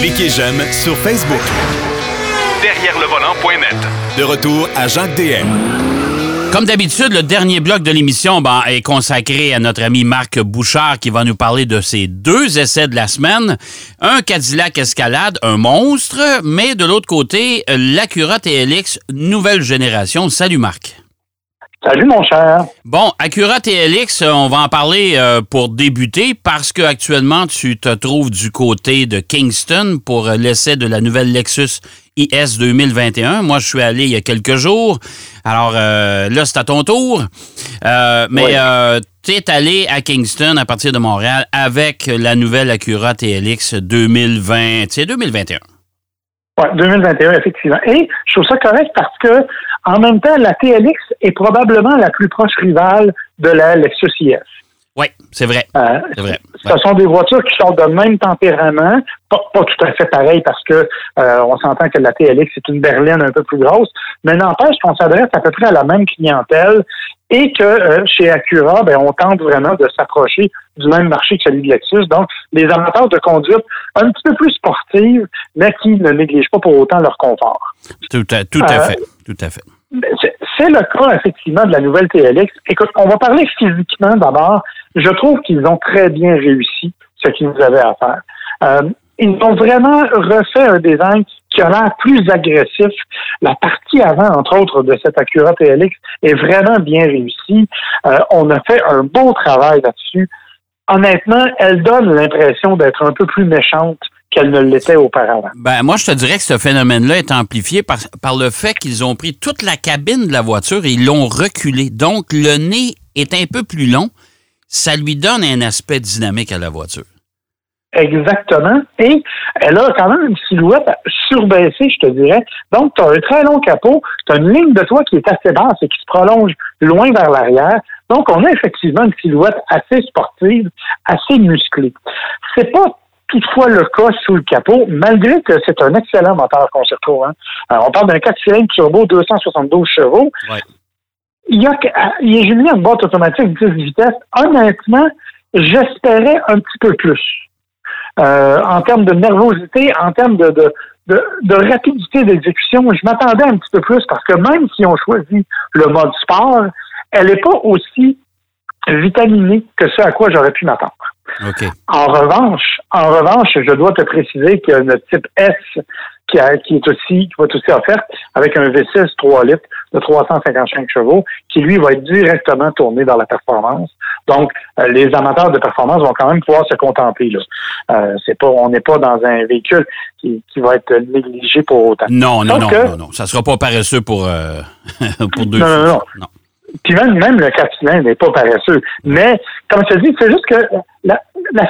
Cliquez j'aime sur Facebook. Derrière le volant.net. De retour à Jacques DM. Comme d'habitude, le dernier bloc de l'émission ben, est consacré à notre ami Marc Bouchard qui va nous parler de ses deux essais de la semaine. Un Cadillac Escalade, un monstre, mais de l'autre côté, l'Acura TLX nouvelle génération. Salut Marc. Salut, mon cher. Bon, Acura TLX, euh, on va en parler euh, pour débuter parce que actuellement tu te trouves du côté de Kingston pour euh, l'essai de la nouvelle Lexus IS 2021. Moi, je suis allé il y a quelques jours. Alors là, c'est à ton tour. mais tu es allé à Kingston à partir de Montréal avec la nouvelle Acura TLX 2020, 2021. Oui, 2021, effectivement. Et je trouve ça correct parce que, en même temps, la TLX est probablement la plus proche rivale de la Lexus IS. Oui, c'est vrai. Euh, c'est vrai. Ce sont des voitures qui sont de même tempérament, pas, tout à fait pareil parce que euh, on s'entend que la TLX est une berline un peu plus grosse, mais n'empêche qu'on s'adresse à peu près à la même clientèle et que euh, chez Acura, ben, on tente vraiment de s'approcher du même marché que celui de Lexus. Donc, les amateurs de conduite un petit peu plus sportive, mais qui ne négligent pas pour autant leur confort. Tout à, tout à fait. Tout à fait. C'est le cas, effectivement, de la nouvelle TLX. Écoute, on va parler physiquement d'abord. Je trouve qu'ils ont très bien réussi ce qu'ils nous avaient à faire. Euh, ils ont vraiment refait un design qui a l'air plus agressif. La partie avant, entre autres, de cette Acura TLX est vraiment bien réussie. Euh, on a fait un beau travail là-dessus. Honnêtement, elle donne l'impression d'être un peu plus méchante qu'elle ne l'était auparavant. Ben, moi, je te dirais que ce phénomène-là est amplifié par, par le fait qu'ils ont pris toute la cabine de la voiture et ils l'ont reculé. Donc, le nez est un peu plus long. Ça lui donne un aspect dynamique à la voiture. Exactement. Et elle a quand même une silhouette surbaissée, je te dirais. Donc, tu as un très long capot, tu as une ligne de toit qui est assez basse et qui se prolonge loin vers l'arrière. Donc, on a effectivement une silhouette assez sportive, assez musclée. C'est pas toutefois le cas sous le capot, malgré que c'est un excellent moteur qu'on se retrouve. Hein. on parle d'un 4 cylindres turbo 272 chevaux. Il y a, il est jumelé une boîte automatique 10 vitesses. Honnêtement, j'espérais un petit peu plus. Euh, en termes de nervosité, en termes de, de, de, rapidité d'exécution, je m'attendais un petit peu plus parce que même si on choisit le mode sport, elle n'est pas aussi vitaminée que ce à quoi j'aurais pu m'attendre. En revanche, en revanche, je dois te préciser qu'il y a une type S qui, est aussi, qui va être aussi offerte avec un V6 3 litres de 355 chevaux, qui lui va être directement tourné dans la performance. Donc, euh, les amateurs de performance vont quand même pouvoir se contenter. Là. Euh, c'est pas, on n'est pas dans un véhicule qui, va être négligé pour autant. Non, non, non, euh, non, non, Ça sera pas paresseux pour, pour deux. Non, non, non, non. Puis même, même le 4 n'est pas paresseux. Mais, comme je te dis, c'est juste que la,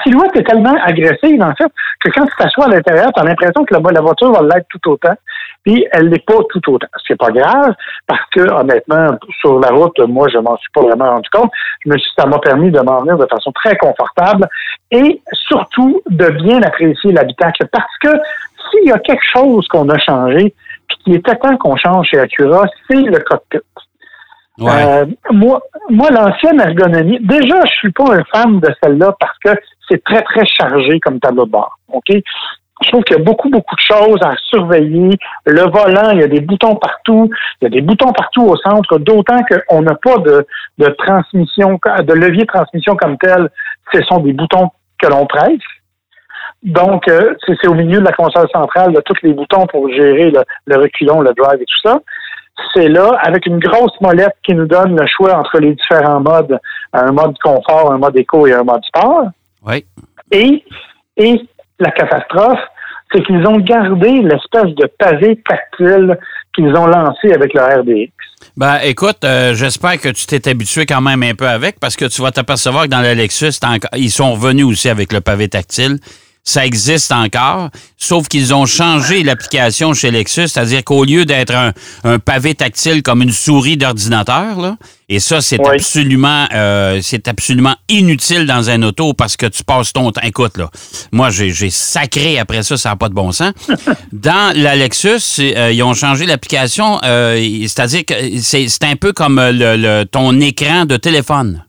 silhouette est tellement agressive, en fait, que quand tu t'assois à l'intérieur, tu as l'impression que la, la voiture va l'être tout autant. Puis elle n'est pas tout autant. C'est pas grave, parce que, honnêtement, sur la route, moi, je m'en suis pas vraiment rendu compte. Je me suis, ça m'a permis de m'en venir de façon très confortable et surtout de bien apprécier l'habitacle. Parce que s'il y a quelque chose qu'on a changé, puis qui était temps qu'on change chez Acura, c'est le cockpit. Euh, moi, moi l'ancienne ergonomie, déjà, je suis pas un fan de celle-là parce que c'est très, très chargé comme tableau de bord. OK? Je trouve qu'il y a beaucoup, beaucoup de choses à surveiller. Le volant, il y a des boutons partout. Il y a des boutons partout au centre, d'autant qu'on n'a pas de, de transmission, de levier de transmission comme tel. Ce sont des boutons que l'on presse. Donc, euh, c'est au milieu de la console centrale, de tous les boutons pour gérer le, le reculon, le drive et tout ça c'est là, avec une grosse molette qui nous donne le choix entre les différents modes, un mode confort, un mode éco et un mode sport. Oui. Et, et la catastrophe, c'est qu'ils ont gardé l'espèce de pavé tactile qu'ils ont lancé avec le RDX. Ben, écoute, euh, j'espère que tu t'es habitué quand même un peu avec parce que tu vas t'apercevoir que dans le Lexus, ils sont revenus aussi avec le pavé tactile ça existe encore, sauf qu'ils ont changé l'application chez Lexus, c'est-à-dire qu'au lieu d'être un, pavé tactile comme une souris d'ordinateur, là, et ça, c'est absolument euh, c'est absolument inutile dans un auto parce que tu passes ton temps. Écoute, là, moi, j'ai sacré après ça, ça n'a pas de bon sens. dans la Lexus, euh, ils ont changé l'application, euh, c'est-à-dire que c'est un peu comme le, ton écran de téléphone.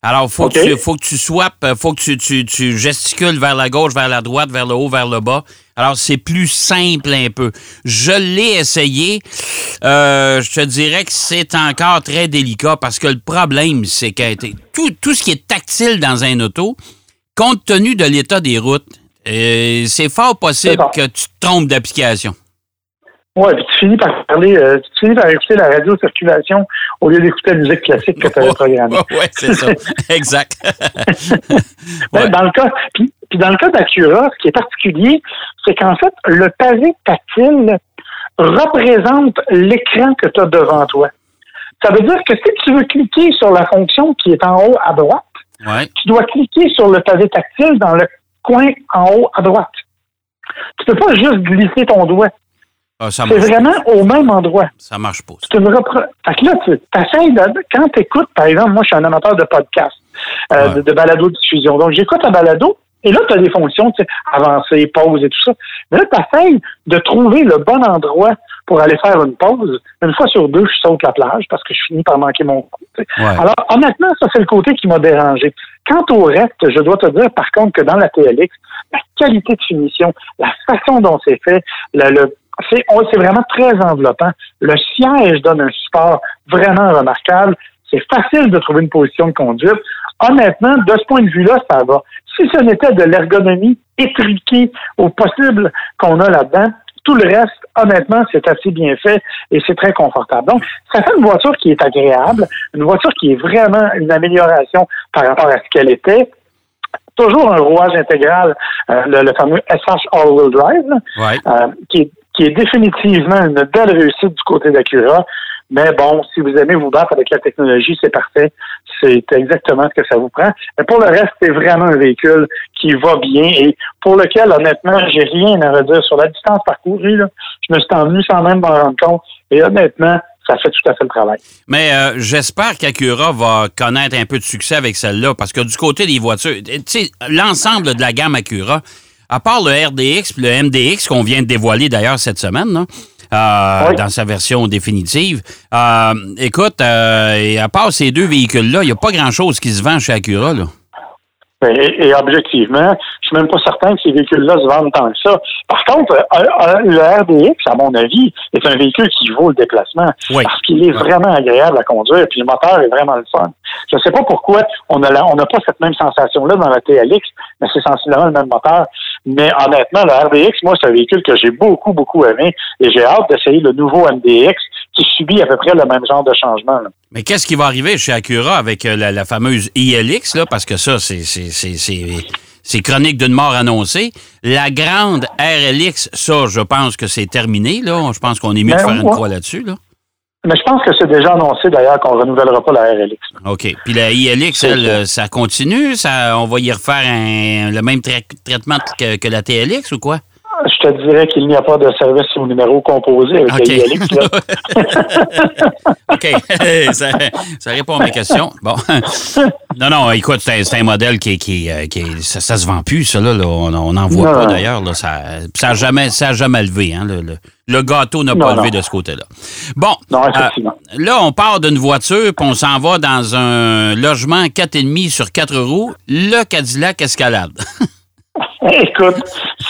Alors, faut, que tu, faut que tu swappes, euh, faut que tu, tu, tu gesticules vers la gauche, vers la droite, vers le haut, vers le bas. Alors, c'est plus simple un peu. Je l'ai essayé. Euh, je te dirais que c'est encore très délicat parce que le problème, c'est que tout, tout ce qui est tactile dans un auto, compte tenu de l'état des routes, euh, c'est fort possible que tu te trompes d'application. Ouais, puis tu finis par parler, euh, tu finis par écouter la radio circulation au lieu d'écouter la musique classique que tu avais programmée. oui, c'est ça. exact. Ben, Ouais. Dans le cas, puis, puis dans le cas d'Acura, ce qui est particulier, c'est qu'en fait, le pavé tactile représente l'écran que tu as devant toi. Ça veut dire que si tu veux cliquer sur la fonction qui est en haut à droite, Ouais. tu dois cliquer sur le pavé tactile dans le coin en haut à droite. Tu peux pas juste glisser ton doigt. Ah, C'est vraiment au même endroit. Ça marche pas. C'est une repre... Fait que là, tu essaies de... quand tu écoutes, par exemple, moi, je suis un amateur de podcast, euh, Ouais. de, de balado-diffusion. Donc, j'écoute un balado, et là, tu as des fonctions, tu sais, avancer, pause et tout ça. Mais là, tu essaies de trouver le bon endroit pour aller faire une pause. Une fois sur deux, je saute la plage parce que je finis par manquer mon coup. tu. Ouais. Alors, honnêtement, ça, c'est le côté qui m'a dérangé. Quant au reste, je dois te dire, par contre, que dans la TLX, la qualité de finition, la façon dont c'est fait, le, le- c'est c'est vraiment très enveloppant. Le siège donne un support vraiment remarquable. C'est facile de trouver une position de conduite. Honnêtement, de ce point de vue-là, ça va. Si ce n'était de l'ergonomie étriquée au possible qu'on a là-dedans, tout le reste, honnêtement, c'est assez bien fait et c'est très confortable. Donc, ça fait une voiture qui est agréable, une voiture qui est vraiment une amélioration par rapport à ce qu'elle était. Toujours un rouage intégral, euh, le, le fameux SH All-Wheel Drive, Ouais. euh, qui, est, qui est définitivement une belle réussite du côté d'Acura. Mais bon, si vous aimez vous battre avec la technologie, c'est parfait. C'est exactement ce que ça vous prend. Mais pour le reste, c'est vraiment un véhicule qui va bien et pour lequel, honnêtement, j'ai rien à redire sur la distance parcourue. Je me suis envenu sans même m'en rendre compte. Et honnêtement, ça fait tout à fait le travail. Mais euh, j'espère qu'Acura va connaître un peu de succès avec celle-là, parce que du côté des voitures, l'ensemble de la gamme Acura, à part le RDX puis le MDX qu'on vient de dévoiler d'ailleurs cette semaine, là, euh, Oui. dans sa version définitive, euh, écoute, euh, et à part ces deux véhicules-là, il n'y a pas grand-chose qui se vend chez Acura. Là. Et, et objectivement, je suis même pas certain que ces véhicules-là se vendent tant que ça. Par contre, euh, euh, le RDX, à mon avis, est un véhicule qui vaut le déplacement Oui. parce qu'il est vraiment agréable à conduire, puis le moteur est vraiment le fun. Je ne sais pas pourquoi on a n'a pas cette même sensation-là dans la TLX, mais c'est sensiblement le même moteur. Mais honnêtement, le RDX, moi, c'est un véhicule que j'ai beaucoup, beaucoup aimé et j'ai hâte d'essayer le nouveau MDX qui subit à peu près le même genre de changement. là. Mais qu'est-ce qui va arriver chez Acura avec euh, la, la fameuse ILX, là, parce que ça, c'est, c'est, c'est, c'est, c'est chronique d'une mort annoncée. La grande RLX, ça, je pense que c'est terminé. Là. Je pense qu'on est mieux de Ben, faire une ouais. croix là-dessus. Là. Mais je pense que c'est déjà annoncé d'ailleurs qu'on ne renouvellera pas la RLX. OK. Puis la ILX, C'est elle, ça. euh, ça continue? Ça, on va y refaire un- le même trai- traitement que, que la TLX ou quoi? Je te dirais qu'il n'y a pas de service au numéro composé avec là. OK. ça, ça répond à mes questions. Bon. non, non, écoute, c'est un, modèle qui, qui, euh, qui ça, ça se vend plus, ça, là. là. On n'en voit Non, pas, d'ailleurs. Ça n'a jamais, ça a jamais levé. Hein, le, le- le gâteau n'a pas Non, levé non. de ce côté-là. Bon. Non, euh, là, on part d'une voiture, puis on s'en va dans un logement 4,5 sur 4 roues, le Cadillac Escalade. Écoute,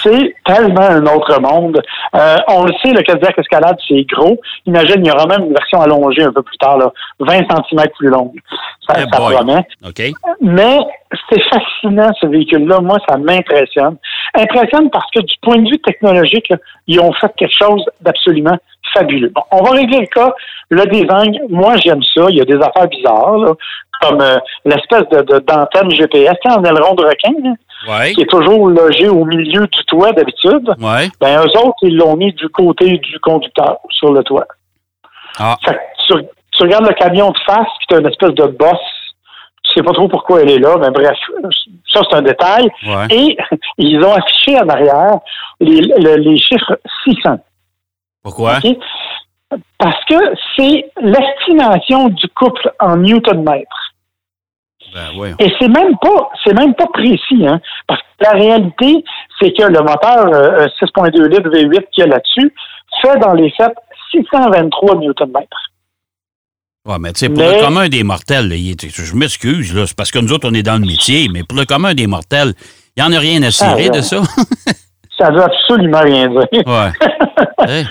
c'est tellement un autre monde. Euh, on le sait, le Cadillac Escalade, c'est gros. Imagine, il y aura même une version allongée un peu plus tard, là, 20 cm plus longue. Ça, Eh ça promet. Mais c'est fascinant, ce véhicule-là. Moi, ça m'impressionne. Impressionne parce que du point de vue technologique, là, ils ont fait quelque chose d'absolument fabuleux. Bon, on va régler le cas. Le design, moi, j'aime ça. Il y a des affaires bizarres, là, comme euh, l'espèce de, d'antenne GPS, tu sais, en aileron de requin, là, Ouais. qui est toujours logé au milieu du toit d'habitude. Ouais. Ben, eux autres, ils l'ont mis du côté du conducteur, sur le toit. Ah. Fait que tu, tu regardes le camion de face, puis tu as une espèce de bosse. Tu sais pas trop pourquoi elle est là, mais bref, ça c'est un détail. Ouais. Et ils ont affiché en arrière les, le- les chiffres 600. Pourquoi? Parce que c'est l'estimation du couple en newton-mètre. Ben, ouais. Et c'est même pas, c'est même pas précis, hein, parce que la réalité, c'est que le moteur euh, 6.2 litres V8 qu'il y a là-dessus fait dans les faits 623 newton-mètres. Ouais, mais tu sais, pour Mais- le commun des mortels, là, je m'excuse, là, c'est parce que nous autres, on est dans le métier, mais pour le commun des mortels, il n'y en a rien à cirer Ah, de ça. Ça veut absolument rien dire. ouais. Hein?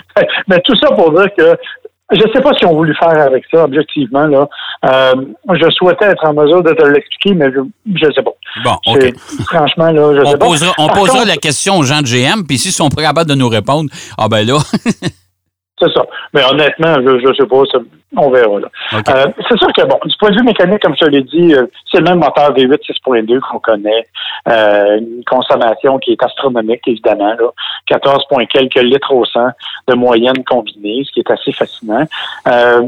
Mais tout ça pour dire que je ne sais pas qu'ils ont voulu faire avec ça, objectivement. Là. Euh, je souhaitais être en mesure de te l'expliquer, mais je ne sais pas. Bon, OK. Franchement, là, je On sais pas. on Par posera contre, la question aux gens de GM, puis s'ils sont pas capables de nous répondre, ah ben là, C'est ça. Mais honnêtement, je ne sais pas, ça- on verra. Là. Euh, c'est sûr que, bon, du point de vue mécanique, comme je l'ai dit, euh, c'est le même moteur V8 6.2 qu'on connaît. Euh, une consommation qui est astronomique, évidemment. Là. 14, point quelques litres au 100 de moyenne combinée, ce qui est assez fascinant. Euh,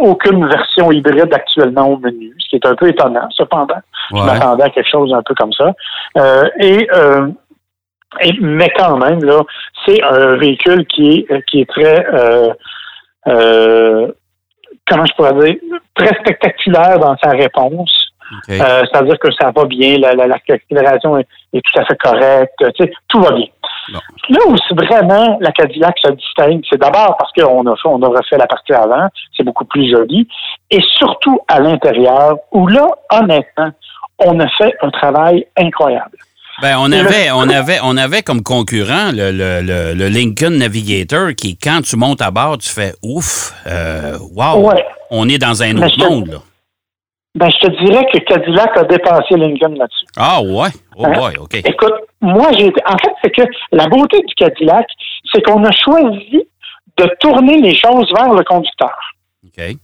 aucune version hybride actuellement au menu, ce qui est un peu étonnant, cependant. Je m'attendais à quelque chose un peu comme ça. Euh, et, euh, et mais quand même, là, c'est un véhicule qui est qui est très euh, euh, comment je pourrais dire très spectaculaire dans sa réponse. Euh, C'est-à-dire que ça va bien, la- la- l'accélération est, est tout à fait correcte, tu sais, tout va bien. Bon. Là où vraiment la Cadillac se distingue, c'est d'abord parce qu'on a fait, on a refait la partie avant, c'est beaucoup plus joli, et surtout à l'intérieur, où là, honnêtement, on a fait un travail incroyable. Ben, on avait, on avait, on avait comme concurrent le, le, le, le Lincoln Navigator qui, quand tu montes à bord, tu fais ouf, euh, wow, Ouais. on est dans un Mais autre te- monde, là. Ben, je te dirais que Cadillac a dépassé Lincoln là-dessus. Ah ouais? Oh Hein? boy, OK. Écoute, moi, j'ai. En fait, c'est que la beauté du Cadillac, c'est qu'on a choisi de tourner les choses vers le conducteur. OK.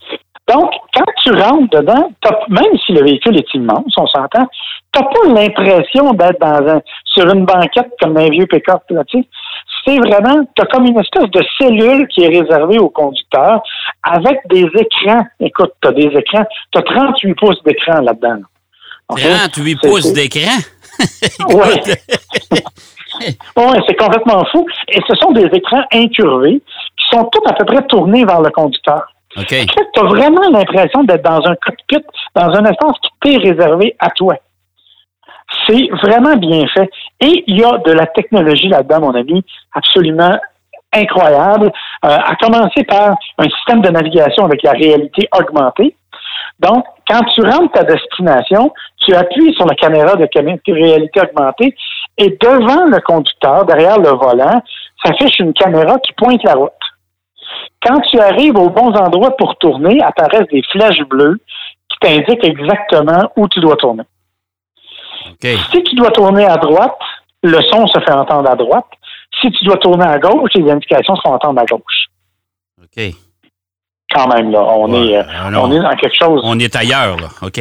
Donc, quand tu rentres dedans, t'as- même si le véhicule est immense, on s'entend, tu n'as pas l'impression d'être dans un, sur une banquette comme un vieux pick-up. C'est vraiment, tu as comme une espèce de cellule qui est réservée au conducteur avec des écrans. Écoute, tu as des écrans, tu as 38 pouces d'écran là-dedans. là. OK? 38 C'est- pouces d'écran? Oui. Oui, c'est complètement fou. Et ce sont des écrans incurvés qui sont tous à peu près tournés vers le conducteur. Tu as vraiment l'impression d'être dans un cockpit, dans un espace qui t'est réservé à toi. C'est vraiment bien fait. Et il y a de la technologie là-dedans, mon ami, absolument incroyable, euh, à commencer par un système de navigation avec la réalité augmentée. Donc, quand tu rentres ta destination, tu appuies sur la caméra de cam- de réalité augmentée et devant le conducteur, derrière le volant, s'affiche une caméra qui pointe la route. Quand tu arrives aux bons endroits pour tourner, apparaissent des flèches bleues qui t'indiquent exactement où tu dois tourner. Si tu dois tourner à droite, le son se fait entendre à droite. Si tu dois tourner à gauche, les indications se font entendre à gauche. OK. Quand même, là, on, Ouais, est, euh, ah on est dans quelque chose. On est ailleurs, là. OK.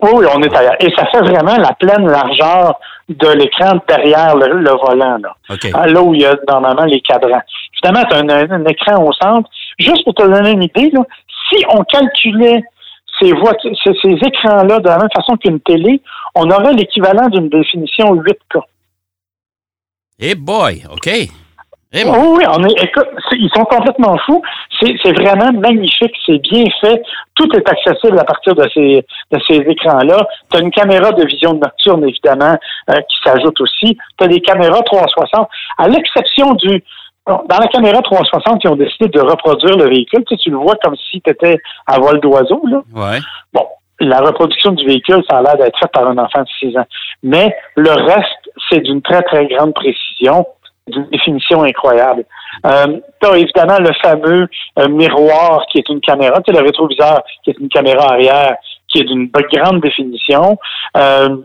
Oui, on est ailleurs. Et ça fait vraiment la pleine largeur de l'écran derrière le, le volant. Là. OK. Ah, là où il y a normalement les cadrans. Évidemment, tu as un, un écran au centre. Juste pour te donner une idée, là, si on calculait ces, voitures, ces, ces écrans-là de la même façon qu'une télé, on aurait l'équivalent d'une définition 8K. Eh boy, OK. Eh Oui, oui, on est, écoute, ils sont complètement fous. C'est c'est vraiment magnifique, c'est bien fait. Tout est accessible à partir de ces, de ces écrans-là. Tu as une caméra de vision nocturne, évidemment, euh, qui s'ajoute aussi. Tu as des caméras 360. À l'exception du... Dans la caméra 360, ils ont décidé de reproduire le véhicule. Tu, sais, tu le vois comme si tu étais à vol d'oiseau. là. Ouais. Bon, la reproduction du véhicule, ça a l'air d'être fait par un enfant de 6 ans. Mais le reste, c'est d'une très, très grande précision, d'une définition incroyable. Euh, tu as évidemment le fameux euh, miroir qui est une caméra, tu sais, le rétroviseur qui est une caméra arrière qui est d'une grande définition. Euh,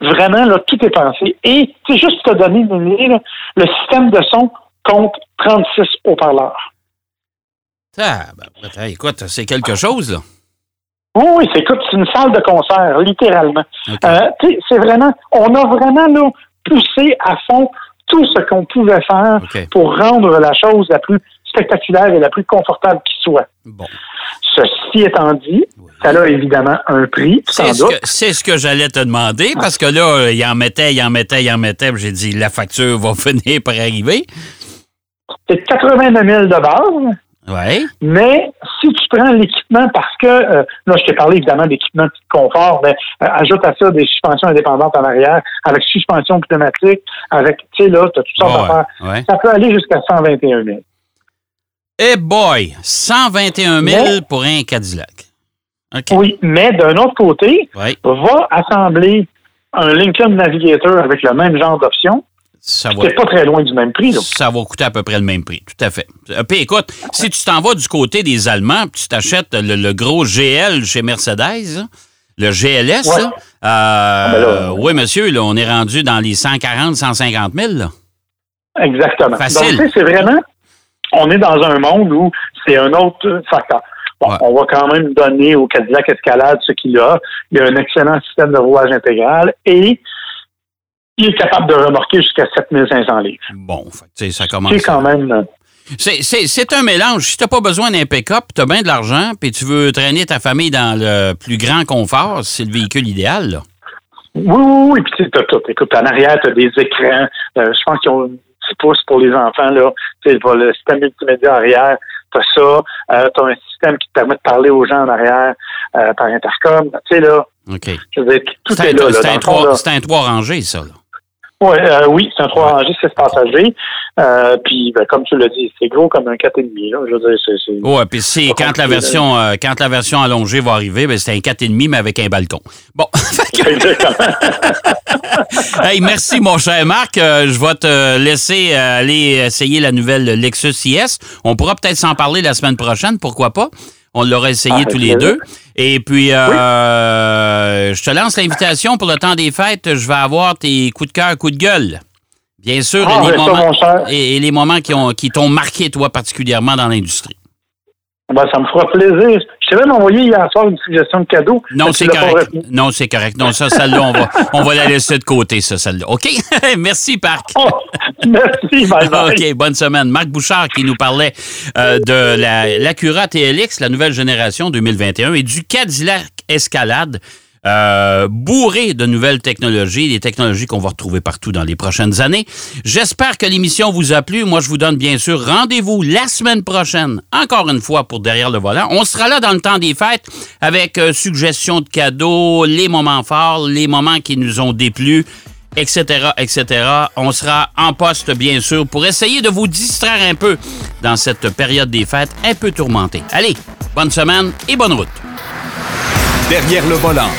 vraiment, là, tout est pensé. Et, c'est juste pour te donner une idée, là, le système de son compte 36 haut-parleurs. Ah, ben, écoute, c'est quelque chose, là. Oui, oui, c'est écoute, c'est une salle de concert, littéralement. Euh, c'est vraiment, on a vraiment là, poussé à fond tout ce qu'on pouvait faire pour rendre la chose la plus spectaculaire et la plus confortable qui soit. Bon. Ceci étant dit, ça a évidemment un prix, C'est ce, ce que j'allais te demander, parce que là, il en mettait, il en mettait, il en mettait, puis j'ai dit, la facture va finir par arriver. C'est 89 000 de base, Oui. mais si tu prends l'équipement, parce que, euh, là, je t'ai parlé évidemment d'équipement de confort, mais euh, ajoute à ça des suspensions indépendantes en arrière, avec suspension pneumatique, avec, tu sais, là, tu as toutes sortes Ouais, d'affaires. ouais. Ça peut aller jusqu'à 121 000. Eh boy, 121 000 Mais- pour un Cadillac. OK. Oui, mais d'un autre côté, va assembler un Lincoln Navigator avec le même genre d'option. Ça va, C'est pas très loin du même prix. Là. ça va coûter à peu près le même prix. Tout à fait. Euh, Puis écoute, si tu t'en vas du côté des Allemands, puis tu t'achètes le, le gros GL chez Mercedes, là, le GLS, Ouais. là, euh, ben là, oui, monsieur, là, on est rendu dans les 140, 150 000. Là. Exactement. Facile. Donc, c'est vraiment, on est dans un monde où c'est un autre facteur. Bon, Ouais. On va quand même donner au Cadillac Escalade ce qu'il a. Il a un excellent système de rouage intégral et il est capable de remorquer jusqu'à 7500 livres. Bon, ça commence. C'est quand même... euh, C'est- C'est c'est un mélange. Si tu n'as pas besoin d'un pick-up, tu as bien de l'argent, puis tu veux traîner ta famille dans le plus grand confort, c'est le véhicule idéal. là. Oui, oui, oui. Puis tu sais, t'as tout. Écoute, en arrière, tu as des écrans. Euh, je pense qu'ils ont 6 pouces pour les enfants. là. Tu sais, le système multimédia arrière, tu as ça. Euh, tu as un système qui te permet de parler aux gens en arrière euh, par intercom. Tu sais, là, OK. je veux dire, tout C'est est là. c'est un trois rangées, ça. Là. Ouais, euh, oui, c'est un 3 rangées, 6 passagers. Euh, puis, ben, comme tu l'as dit, c'est gros comme un 4,5. Là. Je veux dire, c'est... c'est- Ouais, puis c'est quand la version euh, quand la version allongée va arriver, ben c'est un 4,5 mais avec un balcon. Bon. Hey, merci mon cher Marc, je vais te laisser aller essayer la nouvelle Lexus IS. On pourra peut-être s'en parler la semaine prochaine, pourquoi pas. On l'aura essayé Ah, tous les deux. Et puis, euh, je te lance l'invitation pour le temps des fêtes. Je vais avoir tes coups de cœur, coups de gueule. Bien sûr, Ah, et, les ça, moments, mon cher. et, et les moments qui ont qui t'ont marqué, toi, particulièrement dans l'industrie. Ben, ça me fera plaisir. Même envoyé hier soir une suggestion de cadeau. Non, c'est correct. Non, c'est correct. Non, ça, celle-là, on va, on va la laisser de côté, ça, celle-là. OK? Merci, Parc. Oh, merci, bye bye. OK, bonne semaine. Marc Bouchard qui nous parlait euh, de la, l'Acura TLX, la nouvelle génération 2021, et du Cadillac Escalade, euh, bourré de nouvelles technologies, des technologies qu'on va retrouver partout dans les prochaines années. J'espère que l'émission vous a plu. Moi, je vous donne bien sûr rendez-vous la semaine prochaine, encore une fois pour Derrière le volant. On sera là dans le temps des fêtes avec euh, suggestions de cadeaux, les moments forts, les moments qui nous ont déplu etc., etc. On sera en poste, bien sûr, pour essayer de vous distraire un peu dans cette période des fêtes un peu tourmentée. Allez, bonne semaine et bonne route. Derrière le volant.